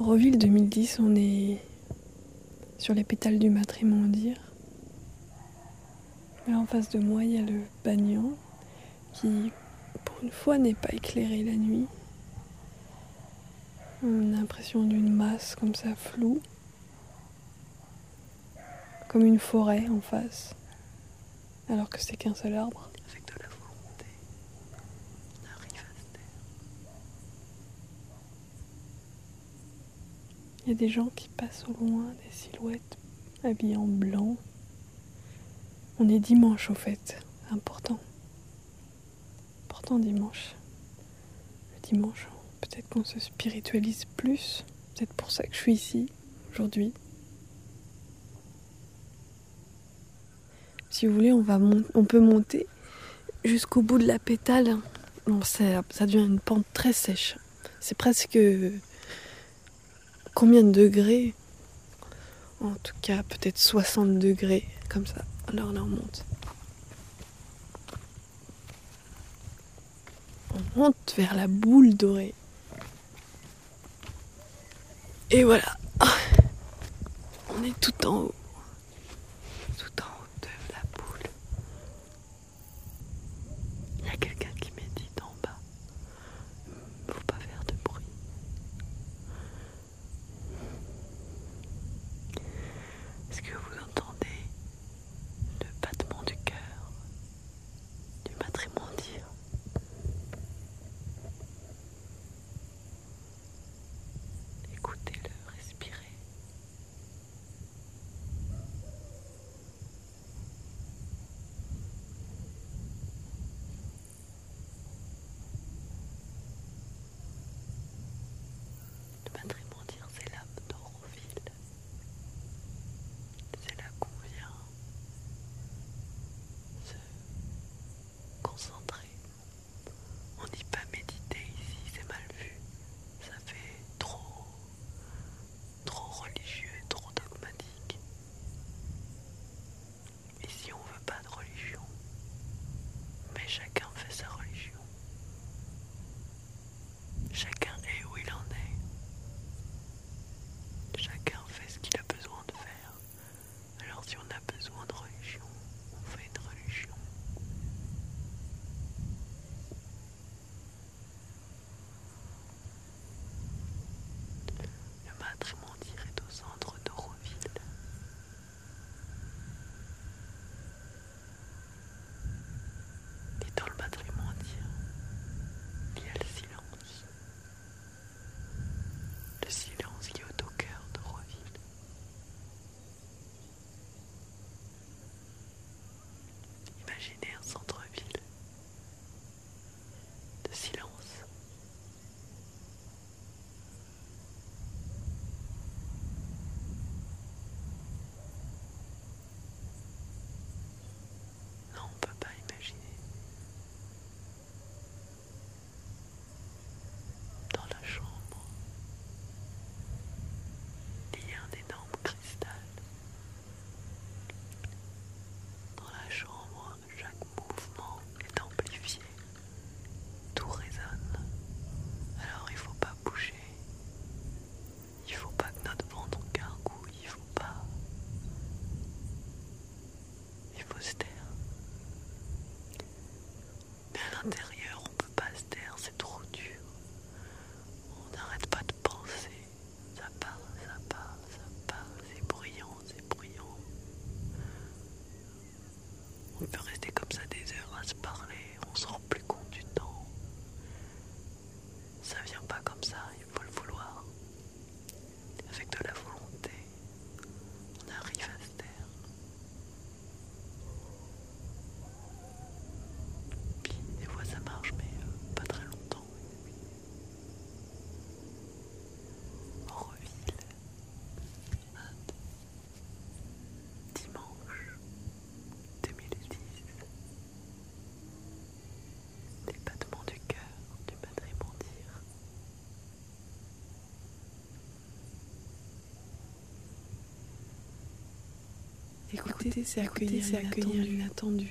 Reville 2010, on est sur les pétales du matrimondir. Là en face de moi, il y a le bagnon qui, pour une fois, n'est pas éclairé la nuit. On a l'impression d'une masse comme ça floue, comme une forêt en face, alors que c'est qu'un seul arbre volonté, on arrive à se taire. Des gens qui passent au loin, des silhouettes habillées en blanc. On est dimanche au fait, important. Important dimanche. Le dimanche, peut-être qu'on se spiritualise plus. Peut-être pour ça que je suis ici aujourd'hui. Si vous voulez, on, va on peut monter jusqu'au bout de la pétale. Ça devient une pente très sèche. C'est presque combien de degrés En tout cas, peut-être 60 degrés, comme ça. Alors là, on monte. On monte vers la boule dorée. Et voilà. On est tout en haut. Кавказских Chacun fait ce qu'il a besoin de faire. Alors si on a besoin de religion, on fait une religion. Le matrimondier est au centre d'Auroville. Et dans le matrimondier, il y a le silence. Le silence qui est au cœur d'Auroville. Imaginez un centre-ville de silence. Non, on peut pas imaginer. Dans la chambre, il y a un énorme cristal. Dans la chambre, chaque mouvement est amplifié. Tout résonne. Alors il faut pas bouger. Il faut pas que notre ventre gargouille. Il faut pas. Taire. Mais à l'intérieur, on peut pas se taire, c'est trop dur. On n'arrête pas de penser. Ça part, ça part, ça part. C'est bruyant, c'est bruyant. On peut rester comme ça des heures à se parler. On se rend plus compte du temps. Ça vient pas comme ça, il faut le vouloir. Avec de la volonté, on arrive à se taire. Puis des fois ça marche, mais euh, pas très longtemps. Auroville. Dimanche 2010. Les battements du cœur du matrimondier. Écoutez, c'est accueillir, c'est accueillir l'inattendu.